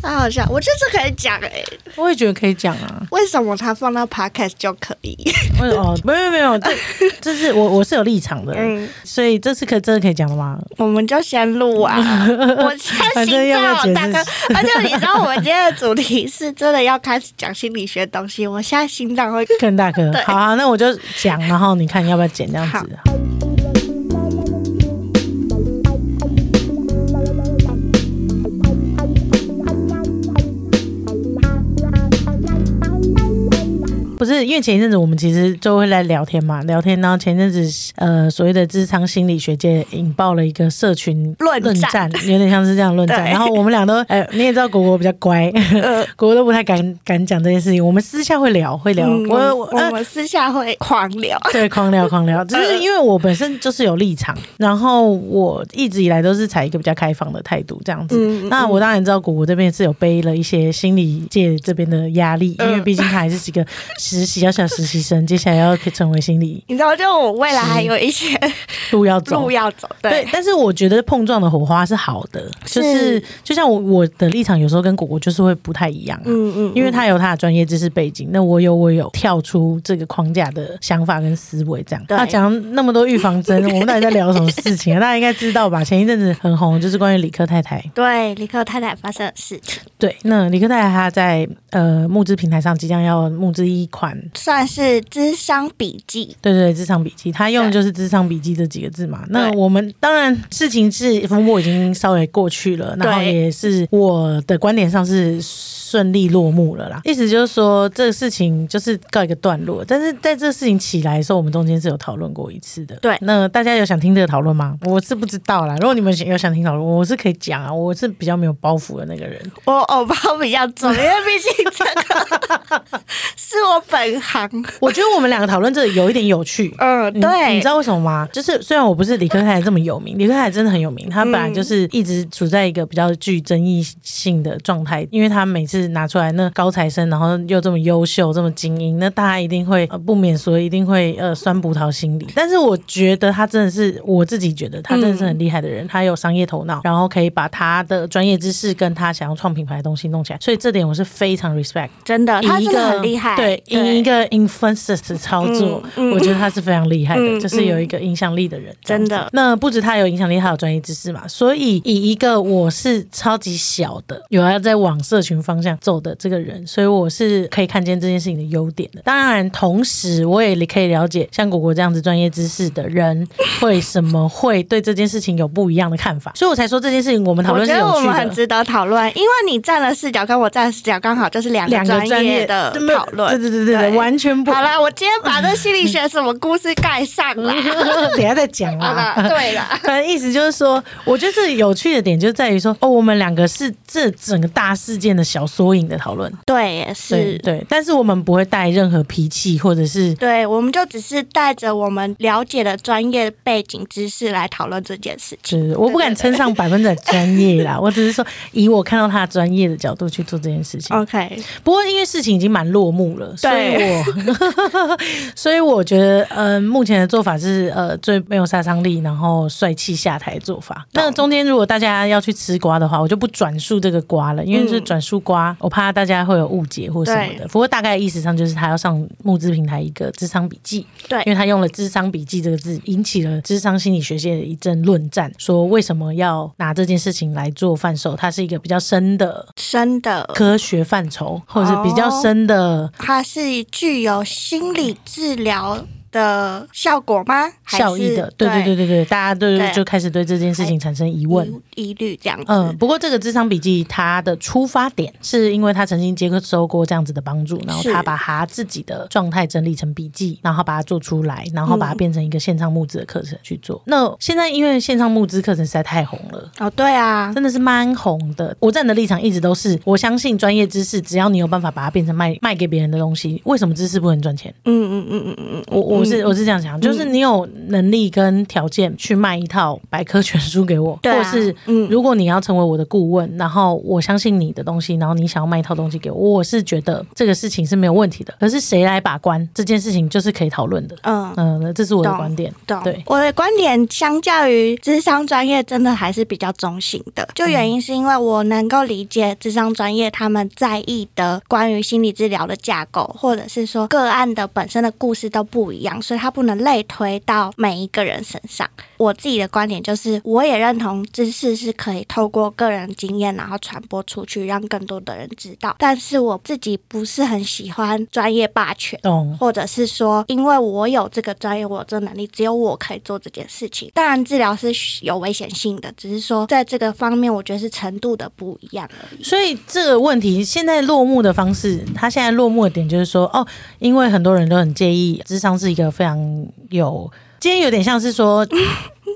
太好笑，我这次可以讲哎、我也觉得可以讲啊。为什么他放到 podcast 就可以？为哦，没有没有，这 这是我我是有立场的，嗯，所以这次可真的可以讲了吗？我们就先录啊！我现在心脏好大哥，而且你知道我们今天的主题是真的要开始讲心理学的东西，我现在心脏会更大颗。好啊，那我就讲，然后你看要不要剪这样好子。不是，因为前一阵子我们其实就会来聊天嘛，聊天，然后前一阵子呃所谓的智商心理学界引爆了一个社群论战战，有点像是这样论战。然后我们俩都，哎、你也知道果果比较乖，呃，果果都不太敢敢讲这件事情。我们私下会聊，会聊。嗯我我我呃我们私下会狂聊。对，狂聊狂聊，只是因为我本身就是有立场，然后我一直以来都是采一个比较开放的态度这样子。嗯那我当然知道果果这边是有背了一些心理界这边的压力，因为毕竟他还是一个实习要小实习生，接下来要成为心理 你知道，就我未来还有一些路要走路。要走，对对，，但是我觉得碰撞的火花是好的，就是是就像我我的立场有时候跟果果就是会不太一样、啊，嗯嗯，因为他有他的专业知识背景，那我有我有跳出这个框架的想法跟思维，这样。他讲那么多预防针，我们到底在聊什么事情啊？大家应该知道吧？前一阵子很红，就是关于李克太太。对李克太太发生的事情，对，那李克太太她在呃募资平台上即将要募资一款，算是智商笔记。对对对，智商笔记，他用的就是智商笔记这几个字嘛。那我们当然事情是风波已经稍微过去了，然后也是我的观点上是顺利落幕了啦。意思就是说，这个事情就是告一个段落。但是在这个事情起来的时候，我们中间是有讨论过一次的。对那大家有想听这个讨论吗？我是不知道啦。如果你们有想听讨论，我是可以讲啊。我是比较没有包袱的那个人。我偶包比较重，因为毕竟这个 是我本行。我觉得我们两个讨论这个有一点有趣。嗯，你对，你知道为什么吗？就是虽然我不是理科太太这么有名，理科太太真的很有名，她本来就是一直处在一个比较具争议性的状态，因为她每次拿出来那高材生，然后又这么优秀、这么精英，那大家一定会、呃、不免说一定会呃酸葡萄心理。但是我觉得她真的是我自己觉得她真的是很厉害的人，她有商业头脑，然后可以把她的专业知识跟她想要创品牌的东西弄起来，所以这点我是非常 respect。真的，他真的很厉害。对，以一个 influencer 的操作，嗯嗯我觉得他是非常厉害的，嗯就是有一个影响力的人，真的那不止他有影响力，他有专业知识嘛，所以以一个我是超级小的，有要在往社群方向走的这个人，所以我是可以看见这件事情的优点的。当然，同时我也可以了解像果果这样子专业知识的人，为什么会对这件事情有不一样的看法，所以我才说这件事情我们讨论是有趣得我们很。值得讨论，因为你站的视角跟我站的视角刚好就是两两个专业的讨论。对对对对对，完全不好啦，我今天把这心理学什么故事盖上啦。等下再讲啦。啦，对啦，反正意思就是说，我觉得这有趣的点就在于说，哦，我们两个是这整个大事件的小缩影的讨论，对，也是。对，但是我们不会带任何脾气或者是。对，我们就只是带着我们了解的专业背景知识来讨论这件事情。是我不敢称上百分之百专业啦，我只是说以我看到他专业的角度去做这件事情。OK，不过因为事情已经蛮落幕了，所以对我所以我觉得，呃，目前的做法是呃最没有杀伤力，然后帅气下台的做法。那中间如果大家要去吃瓜的话，我就不转述这个瓜了，因为是转述瓜，我怕大家会有误解或什么的。不过大概意思上就是他要上募资平台一个智商笔记，对因为他用了“智商笔记”这个字，引起了智商心理学界的一阵论战，说为什么要拿这件事情来做贩售？它是一个比较深的深的，科学范畴，或者是比较深的它是具有心理治疗的效果吗？效益的。对对对对对，大家都对就开始对这件事情产生疑问。疑疑虑这样子。嗯，不过这个智商笔记，它的出发点是因为他曾经接受过这样子的帮助，然后他把他自己的状态整理成笔记，然后把它做出来，然后把它变成一个线上募资的课程去做。那现在因为线上募资课程实在太红了。哦，对啊，真的是蛮红的。我站的立场一直都是，我相信专业知识，只要你有办法把它变成卖卖给别人的东西，为什么知识不能赚钱？嗯嗯嗯嗯嗯嗯，我我我是我是这样想，就是你有能力跟条件去卖一套百科全书给我，或是嗯如果你要成为我的顾问，然后我相信你的东西，然后你想要卖一套东西给我，我是觉得这个事情是没有问题的。可是谁来把关这件事情，就是可以讨论的。嗯。嗯，这是我的观点。懂，对我的观点，相较于智商专业，真的还是比较中性的。就原因是因为我能够理解智商专业他们在意的关于心理治疗的架构，或者是说个案的本身的故事都不一样，所以它不能类推到每一个人身上。我自己的观点就是，我也认同知识是可以透过个人经验，然后传播出去，让更多的人知道。但是我自己不是很喜欢专业霸权。懂。或者是说，因为我有这个专业，我有这个能力，只有我可以做这件事情。当然，治疗是有危险性的，只是说在这个方面，我觉得是程度的不一样而已。所以这个问题现在落幕的方式，他现在落幕的点就是说，哦，因为很多人都很介意，智商是一个非常有，今天有点像是说。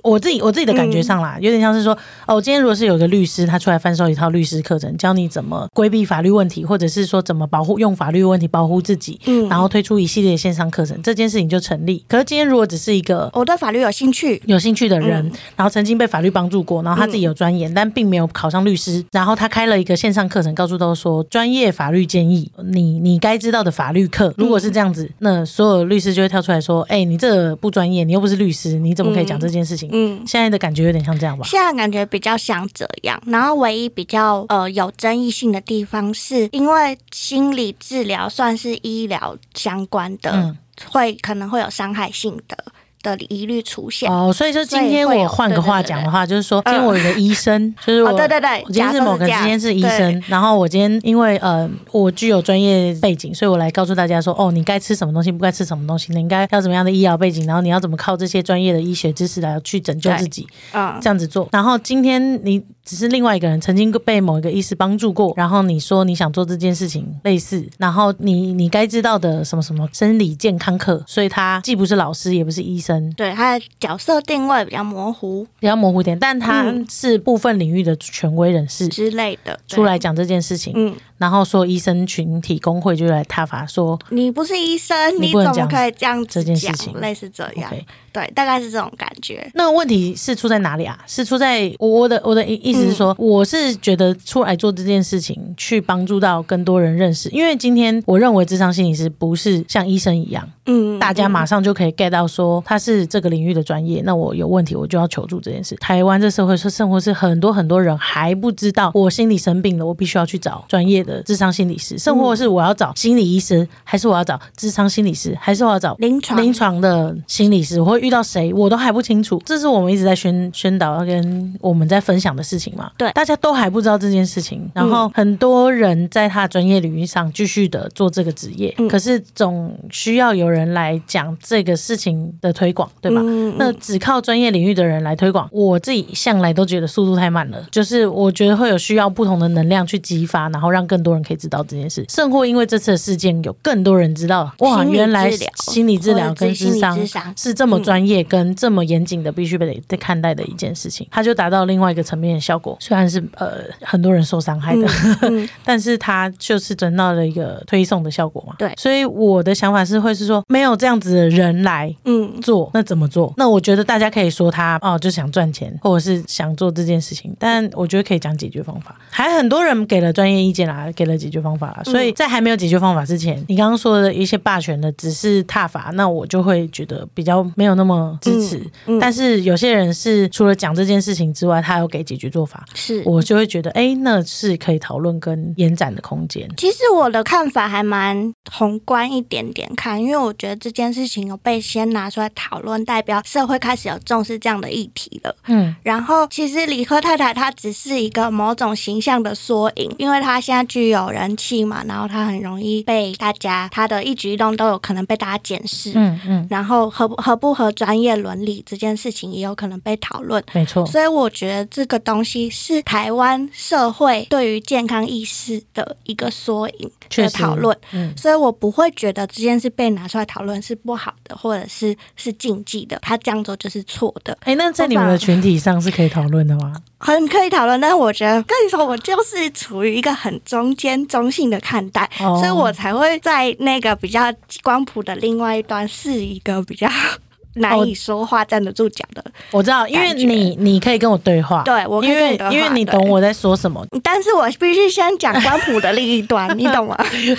我自己我自己的感觉上啦，有点像是说，哦，今天如果是有个律师，他出来贩售一套律师课程，教你怎么规避法律问题，或者是说怎么保护用法律问题保护自己，嗯然后推出一系列线上课程，这件事情就成立。可是今天如果只是一个我对法律有兴趣，有兴趣的人，然后曾经被法律帮助过，然后他自己有钻研，但并没有考上律师，然后他开了一个线上课程，告诉都说专业法律建议，你你该知道的法律课。如果是这样子，那所有律师就会跳出来说：“哎、你这不专业，你又不是律师，你怎么可以讲这件事情？”嗯。现在的感觉有点像这样吧？现在感觉比较像这样，然后唯一比较呃有争议性的地方，是因为心理治疗算是医疗相关的，嗯会可能会有伤害性的的疑虑出现。哦，所以说今天我换个话讲的话，就是说，今天嗯我有个医生，就是我，哦对对对我今天是某个，今天是医生，然后我今天因为呃，我具有专业背景，所以我来告诉大家说，哦，你该吃什么东西，不该吃什么东西，你应该要怎么样的医疗背景，然后你要怎么靠这些专业的医学知识来去拯救自己，啊，这样子做。然后今天你只是另外一个人曾经被某一个医师帮助过，然后你说你想做这件事情类似，然后你你该知道的什么什么生理健康课，所以他既不是老师，也不是医生，对，他的角色定位比较模糊比较模糊点，但他嗯是部分领域的权威人士。之类的。出来讲这件事情，嗯，然后说医生群体工会就来挞伐说你不是医生，你怎么可以这样子这件事讲情类似这样对，大概是这种感觉。那问题是出在哪里啊？是出在我我的我的意意思是嗯说，我是觉得出来做这件事情，去帮助到更多人认识，因为今天我认为智商心理师不是像医生一样，嗯，大家马上就可以 get 到说他是这个领域的专业，那我有问题我就要求助这件事。台湾这社会是生活是很多很多人还不知道我心理生病了，我必须要去找专业的智商心理师，甚或是我要找心理医生，还是我要找智商心理师，还是我要找临床临床的心理师，我会遇到谁，我都还不清楚。这是我们一直在宣宣导要跟我们在分享的事情嘛？对大家都还不知道这件事情，然后很多人在他的专业领域上继续的做这个职业，嗯可是总需要有人来讲这个事情的推广，对吧？嗯那只靠专业领域的人来推广，我自己向来都觉得速度太慢了。就是我觉得会有需要不同的能量去激发，然后让更多人可以知道这件事。甚或因为这次的事件，有更多人知道，哇，原来心理治疗跟智商是心理咨商是这么专业跟这么严谨的，必须被得看待的一件事情，它就达到另外一个层面的效果。虽然是呃很多人受伤害的，嗯 但是它就是得到了一个推送的效果嘛。对所以我的想法是会是说，没有这样子的人来嗯做，那怎么做？那我觉得大家可以说他哦，就想赚钱，或者是想做这件事情，但我觉得可以讲解决方法。还很多人给了专业意见啦，给了解决方法啦，所以在还没有解决方法之前，你刚刚说的一些霸权的只是踏法，那我就会觉得比较没有那么支持。嗯但是有些人是除了讲这件事情之外，他有给解决做法，是。我就会觉得，哎，那是可以讨论跟延展的空间。其实我的看法还蛮宏观一点点看，因为我觉得这件事情有被先拿出来讨论，代表社会开始有重视这样的议题了。嗯，然后，其实理科太太她只是一个某种形象的缩影，因为她现在具有人气嘛，然后他很容易被大家，他的一举一动都有可能被大家检视。嗯嗯，然后合不合不合专业伦理这件事情也有可能被讨论，没错。所以我觉得这个东西是台湾社会对于健康意识的一个缩影的讨论。嗯，所以我不会觉得这件事被拿出来讨论是不好的，或者是是禁忌的，他这样做就是错的，哎，那在你们的群体上是可以讨论的吗？很可以讨论。但是我觉得跟你说，我就是处于一个很中中间中性的看待，哦所以我才会在那个比较光谱的另外一端是一个比较 难以说话、站得住脚的。我知道，因为你你可以跟我对话，对我可以因为跟你因为你懂我在说什么。但是我必须先讲光谱的另一端，你懂吗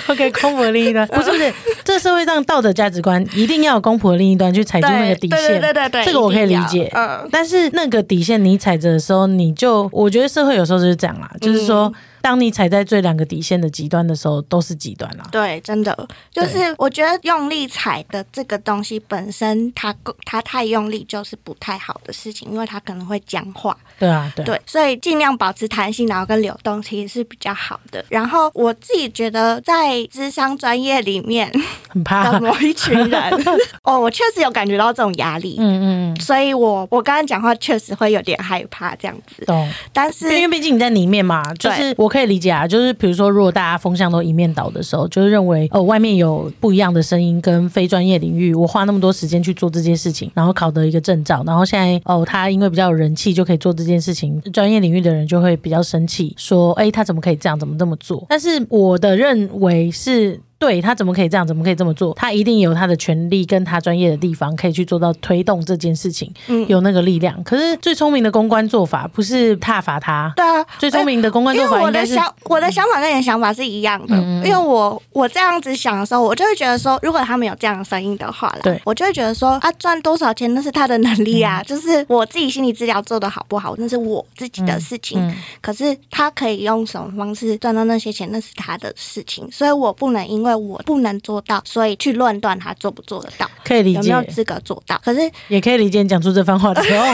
？OK，光谱的另一端不 是不是，这社会上道德价值观一定要有光谱的另一端去踩住那个底线，对对对这个我可以理解。嗯，但是那个底线你踩着的时候，你就我觉得社会有时候就是这样啦，就是说，嗯当你踩在最两个底线的极端的时候，都是极端啦。对，真的就是我觉得用力踩的这个东西本身它，它太用力就是不太好的事情，因为它可能会僵化。对啊，对啊对，所以尽量保持弹性，然后跟流动，其实是比较好的。然后我自己觉得，在智商专业里面很怕 的。某一群人，哦，我确实有感觉到这种压力。嗯嗯嗯，所以我我刚刚讲话确实会有点害怕这样子，懂。但是因为毕竟你在里面嘛，就是我可以理解啊，就是比如说，如果大家风向都一面倒的时候，就是认为哦，外面有不一样的声音跟非专业领域，我花那么多时间去做这件事情，然后考得一个证照，然后现在哦，他因为比较有人气就可以做这件事情，专业领域的人就会比较生气，说哎，他怎么可以这样，怎么这么做？但是我的认为是。对他怎么可以这样？怎么可以这么做？他一定有他的权利跟他专业的地方，可以去做到推动这件事情，嗯有那个力量。可是最聪明的公关做法不是挞伐他，对啊，最聪明的公关因为我的做法应该是想我的想法跟你的想法是一样的，因为我我这样子想的时候，我就会觉得说，如果他们有这样的声音的话啦，对我就会觉得说，啊，赚多少钱那是他的能力啊，就是我自己心理治疗做的好不好，那是我自己的事情。嗯可是他可以用什么方式赚到那些钱，那是他的事情，所以我不能因为我不能做到，所以去论断他做不做得到，可以理解有没，有资格做到。可是也可以理解你讲出这番话之后，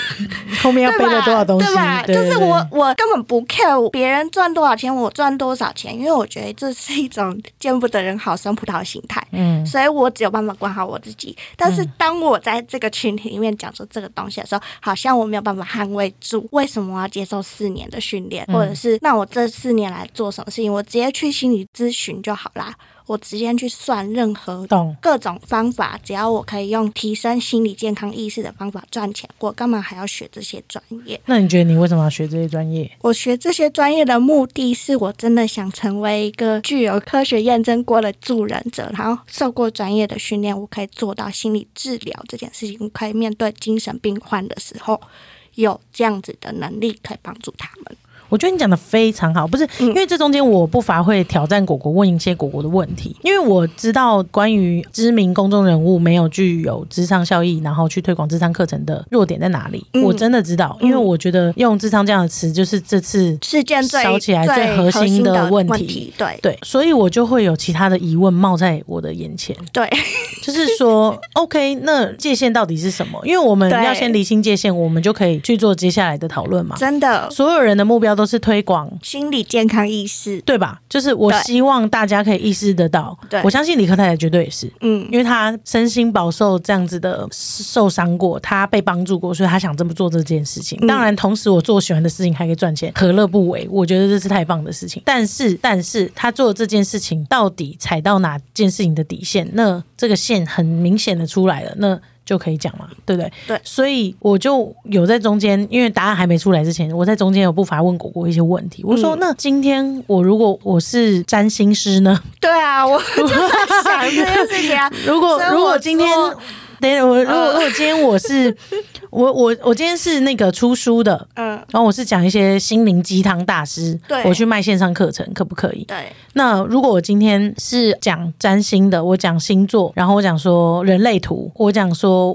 后面要背了多少东西，对吧？对就是我我根本不 care 别人赚多少钱，我赚多少钱，因为我觉得这是一种见不得人好生葡萄的心态。嗯，所以我只有办法管好我自己。但是当我在这个群体里面讲出这个东西的时候，好像我没有办法捍卫住为什么我要接受四年的训练，嗯或者是那我这四年来做什么事情，我直接去心理咨询就好啦。我直接去算任何。各种方法，只要我可以用提升心理健康意识的方法赚钱，我干嘛还要学这些专业？那你觉得你为什么要学这些专业？我学这些专业的目的是我真的想成为一个具有科学验证过的助人者，然后受过专业的训练，我可以做到心理治疗这件事情，我可以面对精神病患的时候有这样子的能力，可以帮助他们。我觉得你讲的非常好，不是嗯。因为这中间我不乏会挑战果果，问一些果果的问题，因为我知道关于知名公众人物没有具有智商效益，然后去推广智商课程的弱点在哪里，嗯。我真的知道，因为我觉得用智商这样的词，就是这次事件最烧起来最最核心的的问题题，对。对，所以我就会有其他的疑问冒在我的眼前。对。就是说，OK，那界限到底是什么？因为我们要先厘清界限，我们就可以去做接下来的讨论嘛。真的。所有人的目标都是推广，心理健康意识，对吧？就是我希望大家可以意识得到对，我相信李克太太绝对也是。嗯，因为她身心饱受这样子的受伤过，她被帮助过，所以她想这么做这件事情。嗯当然，同时我做喜欢的事情还可以赚钱，何乐不为？我觉得这是太棒的事情。但是，但是他做这件事情到底踩到哪件事情的底线？那这个线很明显的出来了，那。就可以讲嘛，对不对？对所以我就有在中间，因为答案还没出来之前，我在中间有不乏问果果一些问题。我说，嗯那今天我如果我是占星师呢？对啊，我 就在想这件事情啊。如果如果今天，等我如果呃如果今天我是我我我今天是那个出书的，嗯，然后我是讲一些心灵鸡汤大师，对我去卖线上课程，可不可以？对，那如果我今天是讲占星的，我讲星座，然后我讲说人类图，我讲说。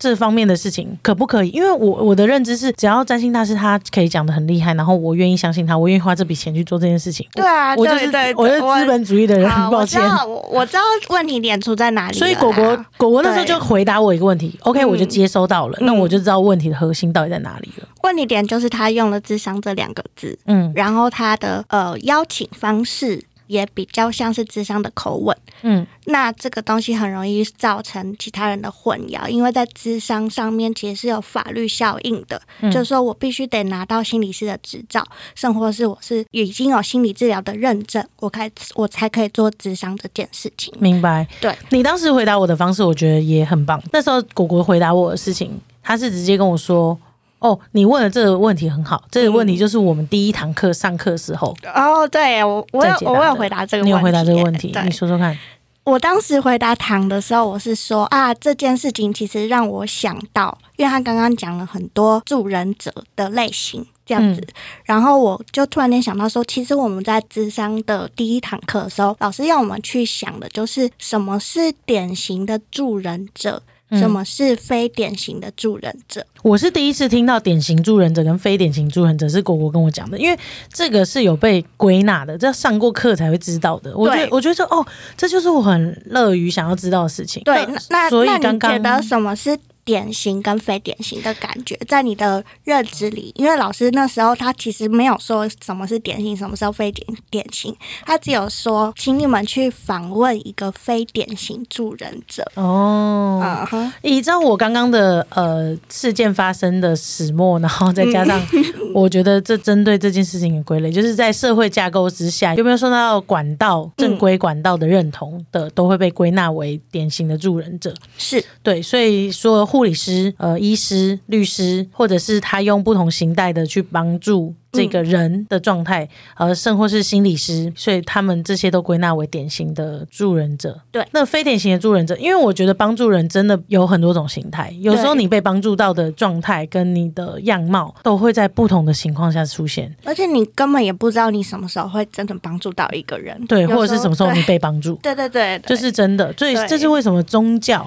这方面的事情可不可以？因为我我的认知是，只要占星大师他可以讲的很厉害，然后我愿意相信他，我愿意花这笔钱去做这件事情。对啊，我就是对对我是资本主义的人，很，抱歉。我知道，我我知道问题点出在哪里。所以果果果果那时候就回答我一个问题，OK，嗯我就接收到了，那我就知道问题的核心到底在哪里了。问题点就是他用了“智商”这两个字，嗯然后他的呃邀请方式也比较像是智商的口吻。嗯，那这个东西很容易造成其他人的混淆，因为在智商上面其实是有法律效应的，嗯就是说我必须得拿到心理师的执照，甚或是我是已经有心理治疗的认证，我开我才可以做智商这件事情。明白。对你当时回答我的方式，我觉得也很棒。那时候果果回答我的事情，他是直接跟我说，哦，你问的这个问题很好，这个问题就是我们第一堂课上课时候哦，对我我有我有回答这个问题，你有回答这个问题，你说说看。我当时回答唐的时候，我是说啊，这件事情其实让我想到，因为他刚刚讲了很多助人者的类型这样子，然后我就突然间想到说，其实我们在智商的第一堂课的时候，老师要我们去想的就是什么是典型的助人者。什么是非典型的助人者？我是第一次听到典型助人者跟非典型助人者是果果跟我讲的，因为这个是有被归纳的，这要上过课才会知道的。我觉得，我觉得说哦，这就是我很乐于想要知道的事情。对，那所以刚刚你觉得什么是？典型跟非典型的感觉，在你的认知里，因为老师那时候他其实没有说什么是典型，什么是非典典型，他只有说，请你们去访问一个非典型助人者。哦，嗯哼，依照我刚刚的呃事件发生的始末，然后再加上 我觉得这针对这件事情的归类，就是在社会架构之下，有没有受到管道正规管道的认同的，都会被归纳为典型的助人者。是对，所以说。护理师、呃，医师、律师，或者是他用不同形态的去帮助。这个人的状态，呃，甚或是心理师，所以他们这些都归纳为典型的助人者。对，那非典型的助人者，因为我觉得帮助人真的有很多种形态，有时候你被帮助到的状态跟你的样貌都会在不同的情况下出现，而且你根本也不知道你什么时候会真的帮助到一个人，对，或者是什么时候你被帮助，对对对，这是真的。所以这是为什么宗教，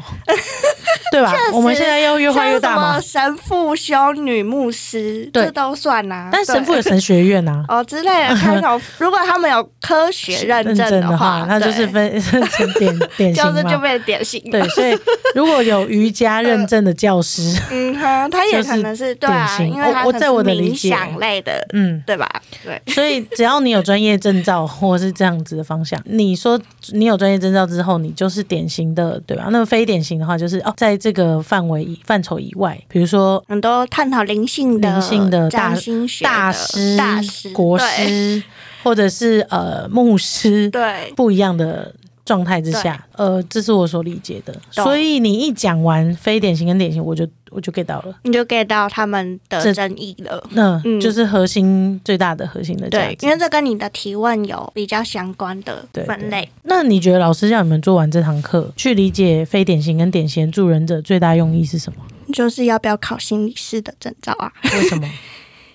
对吧？我们现在要越画越大吗？神父、修女、牧师，这都算呐。但神父。神学院啊，哦之类的，他有 如果他们有科学认证的话，那就是分成典典型就是就变典型。对，所以如果有瑜伽认证的教师，嗯哼，他也可能是典型，因为我在我的理解类的，嗯，对吧？对，所以只要你有专业证照或是这样子的方向，你说你有专业证照之后，你就是典型的，对吧？那么非典型的话，就是哦，在这个范围范畴以外，比如说很多探讨灵性的灵性的大大。师、大师、国师，或者是呃牧师，对不一样的状态之下，呃，这是我所理解的。所以你一讲完非典型跟典型，我就我就 get 到了，你就 get 到他们的争议了。那就是核心最大的核心的对，因为这跟你的提问有比较相关的分类。那你觉得老师叫你们做完这堂课，去理解非典型跟典型助人者最大用意是什么？就是要不要考心理师的证照啊？为什么？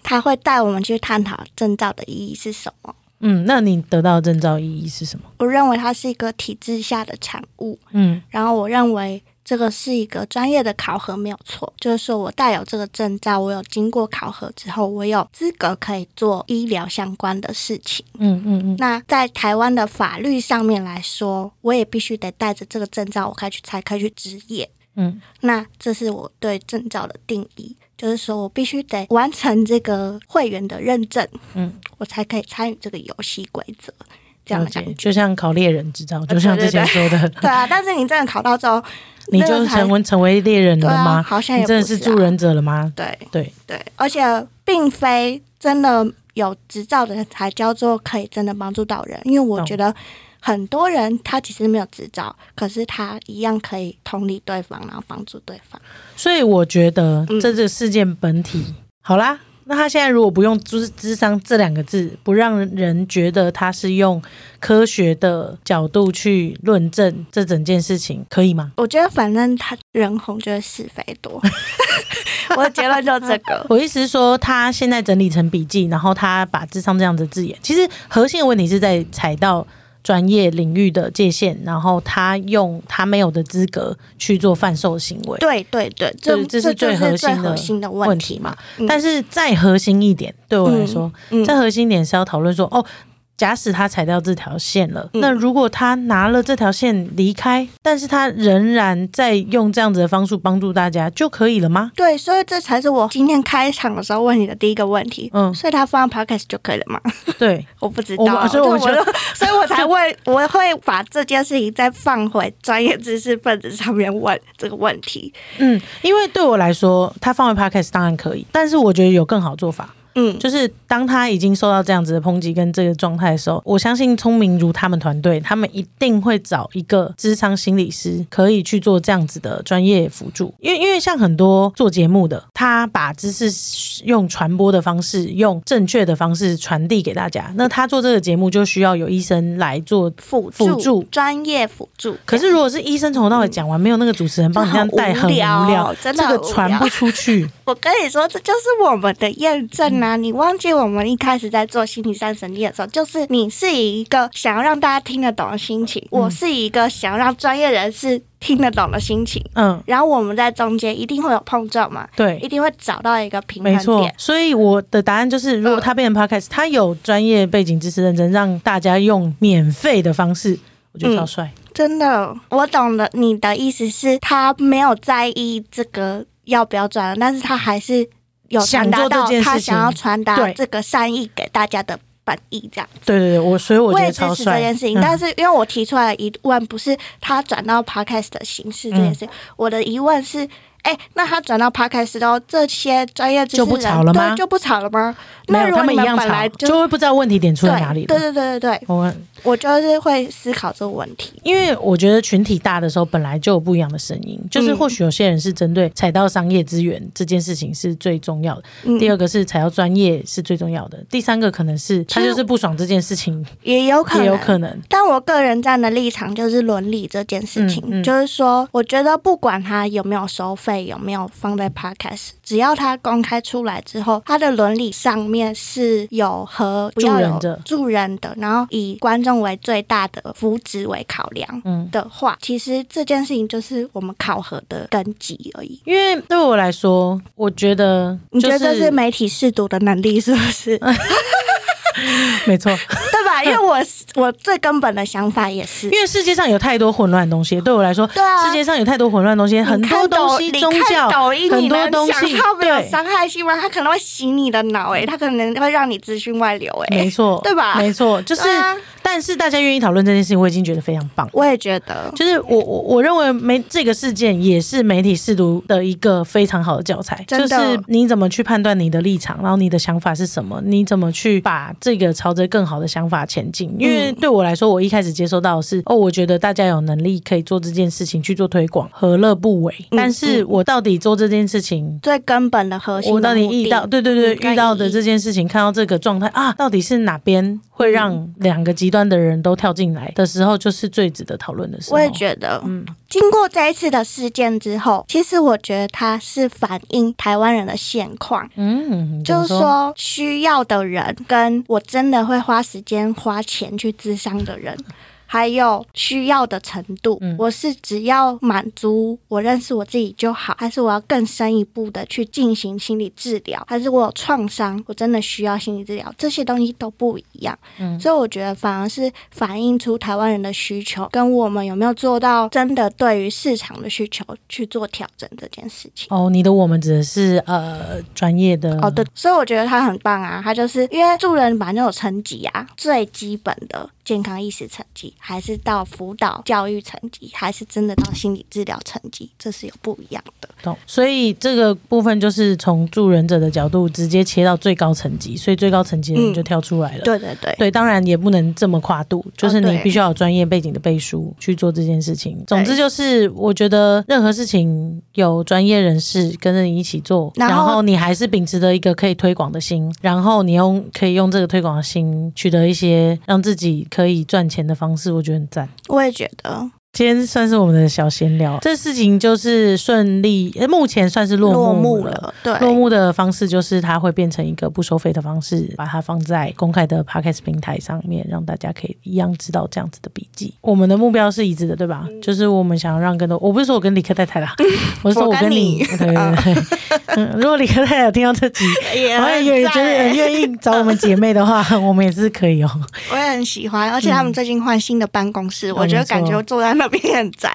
他会带我们去探讨证照的意义是什么？嗯，那你得到证照意义是什么？我认为它是一个体制下的产物。嗯，然后我认为这个是一个专业的考核，没有错。就是说我带有这个证照，我有经过考核之后，我有资格可以做医疗相关的事情。嗯嗯嗯。那在台湾的法律上面来说，我也必须得带着这个证照，我可以去才可以去执业。嗯，那这是我对证照的定义。就是说我必须得完成这个会员的认证，嗯，我才可以参与这个游戏规则。这样讲，就像考猎人执照，就像之前说的，对啊。但是你真的考到之后，你就成为成为猎人了吗？好像也真的是助人者了吗？对对对，而且并非真的有执照的人才叫做可以真的帮助到人，因为我觉得。很多人他其实没有执照，可是他一样可以同理对方，然后帮助对方。所以我觉得这个事件本体好啦。那他现在如果不用“智智商”这两个字，不让人觉得他是用科学的角度去论证这整件事情，可以吗？我觉得反正他人红就是是非多，我的结论就这个。我意思是说，他现在整理成笔记，然后他把“智商”这样的字眼，其实核心的问题是在踩到。专业领域的界限，然后他用他没有的资格去做贩售行为。对对对，这这是最核心的问题嘛？但是再核心一点，对我来说，再核心一点是要讨论说，哦。假使他踩掉这条线了，那如果他拿了这条线离开，但是他仍然在用这样子的方式帮助大家，就可以了吗？对，所以这才是我今天开场的时候问你的第一个问题。嗯，所以他放 podcast 就可以了吗？对，我不知道，所以我觉得，所以我才会，我会把这件事情再放回专业知识分子上面问这个问题。嗯，因为对我来说，他放回 podcast 当然可以，但是我觉得有更好做法。嗯，就是当他已经受到这样子的抨击跟这个状态的时候，我相信聪明如他们团队，他们一定会找一个智商心理师，可以去做这样子的专业辅助。因为因为像很多做节目的，他把知识用传播的方式，用正确的方式传递给大家，那他做这个节目就需要有医生来做辅辅助专业辅助。可是如果是医生从头到尾讲完，没有那个主持人帮你这样带，很无聊，真的这个传不出去。我跟你说，这就是我们的验证啊！你忘记我们一开始在做心理三神力的时候，就是你是以一个想要让大家听得懂的心情，我是以一个想要让专业人士听得懂的心情，嗯，然后我们在中间一定会有碰撞嘛，对，一定会找到一个平衡没错点。。所以我的答案就是，如果他变成 podcast，他有专业背景知识认真，让大家用免费的方式，我觉得超帅。真的，我懂了你的意思是，他没有在意这个要不要赚，但是他还是有传达到他想要传达这个善意给大家的本意，这样。对对对，我所以我觉也支持这。件事情，嗯但是因为我提出来的疑问不是他转到 podcast 的形式这件事，我的疑问是，哎、那他转到 podcast 之后，这些专业就不人吵了吗对就不吵了吗？没有，那如果你们他们一样吵，本来就就会不知道问题点出在哪里了。对对对对对，我我就是会思考这个问题。因为我觉得群体大的时候，本来就有不一样的声音，就是嗯或许有些人是针对踩到商业资源这件事情是最重要的，嗯，第二个是踩到专业是最重要的，第三个可能是他就是不爽这件事情，也有可能，也有可能。但我个人站的立场就是伦理这件事情，嗯嗯就是说，我觉得不管他有没有收费，有没有放在 podcast，只要他公开出来之后，他的伦理上面是有和不要有助人的助人的，然后以观众为最大的福祉为考量嗯，的话，其实这件事情就是我们考核的根基而已。因为对我来说，我觉得你觉得这是媒体试读的能力是不是？没错，对吧？因为我我最根本的想法也是因，为世界上有太多混乱的东西，对我来说，对啊世界上有太多混乱的东西，很多东西宗教抖音，很多东西它没有对伤害性吗？它可能会洗你的脑，哎，它可能会让你资讯外流，哎没，错，对吧没错，就是，啊但是大家愿意讨论这件事情，我已经觉得非常棒。我也觉得，就是我我我认为媒这个事件也是媒体试读的一个非常好的教材，就是你怎么去判断你的立场，然后你的想法是什么，你怎么去把这个朝着更好的想法前进。因为对我来说，我一开始接收到的是哦，我觉得大家有能力可以做这件事情去做推广，何乐不为？嗯但是我到底做这件事情。最根本的核心的我到底遇到对对对遇到的这件事情，看到这个状态啊，到底是哪边会让两个极端的人都跳进来的时候，就是最值得讨论的时候。我也觉得，嗯经过这一次的事件之后，其实我觉得它是反映台湾人的现况。嗯，就是说，需要的人跟我真的会花时间花钱去咨商的人，还有需要的程度，嗯。我是只要满足我认识我自己就好，还是我要更深一步的去进行心理治疗，还是我有创伤，我真的需要心理治疗，这些东西都不一样。嗯。所以我觉得反而是反映出台湾人的需求，跟我们有没有做到真的对于市场的需求去做调整这件事情。哦，你的我们指的是呃专业的。哦，对，所以我觉得他很棒啊，他就是因为助人本来就有层级啊，最基本的健康意识层级，还是到辅导教育层级，还是真的到心理治疗层级，这是有不一样的。懂，所以这个部分就是从助人者的角度直接切到最高层级，所以最高层级的人嗯就跳出来了。对对对，对，当然也不能这么跨度，就是你必须要有专业背景的背书去做这件事情。总之就是，我觉得任何事情有专业人士跟着你一起做，然后你还是秉持着一个可以推广的心，然后你用可以用这个推广的心取得一些让自己可以赚钱的方式，我觉得很赞。我也觉得今天算是我们的小闲聊，这事情就是顺利，呃目前算是落落幕幕了，对，落幕的方式就是它会变成一个不收费的方式，把它放在公开的 podcast 平台上面，让大家可以一样知道这样子的笔记。我们的目标是一致的，对吧？就是我们想要让更多，我不是说我跟李克太太啦，我是说我跟跟你，对对对。嗯，如果李克太太有听到这集，也然后也觉得很愿意找我们姐妹的话，我们也是可以哦。我也很喜欢，而且他们最近换新的办公室，我觉得感觉坐在那边很赞。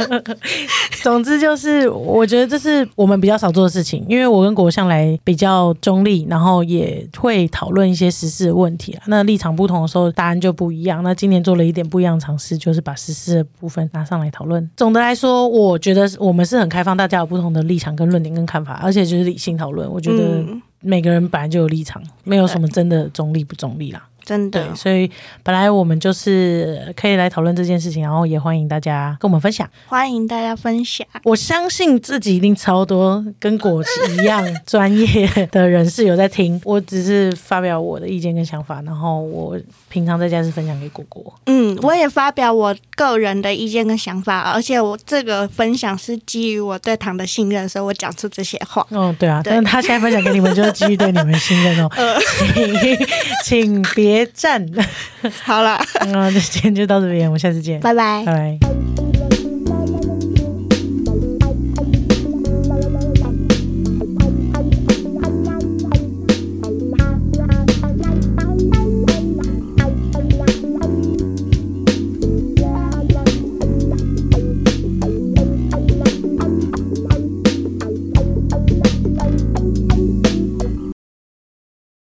总之就是，我觉得这是我们比较少做的事情，因为我跟国向来比较中立，然后也会讨论一些时事的问题啊。那立场不同的时候，答案就不一样。那今年做了一点不一样的尝试，就是把时事的部分拿上来讨论。总的来说，我觉得我们是很开放，大家有不同的立场、跟论点、跟看法，而且就是理性讨论。我觉得嗯每个人本来就有立场，没有什么真的中立不中立啦。对，真的所以本来我们就是可以来讨论这件事情，然后也欢迎大家跟我们分享。欢迎大家分享。我相信自己一定超多跟果琪一样专业的人士有在听，我只是发表我的意见跟想法，然后我平常在家是分享给果果。嗯，我也发表我个人的意见跟想法，而且我这个分享是基于我对糖的信任，所以我讲出这些话。哦，对啊，对但是他现在分享给你们，就是基于对你们信任哦，请请别赞。好了，那今天就到这边，我们下次见，拜拜拜。拜。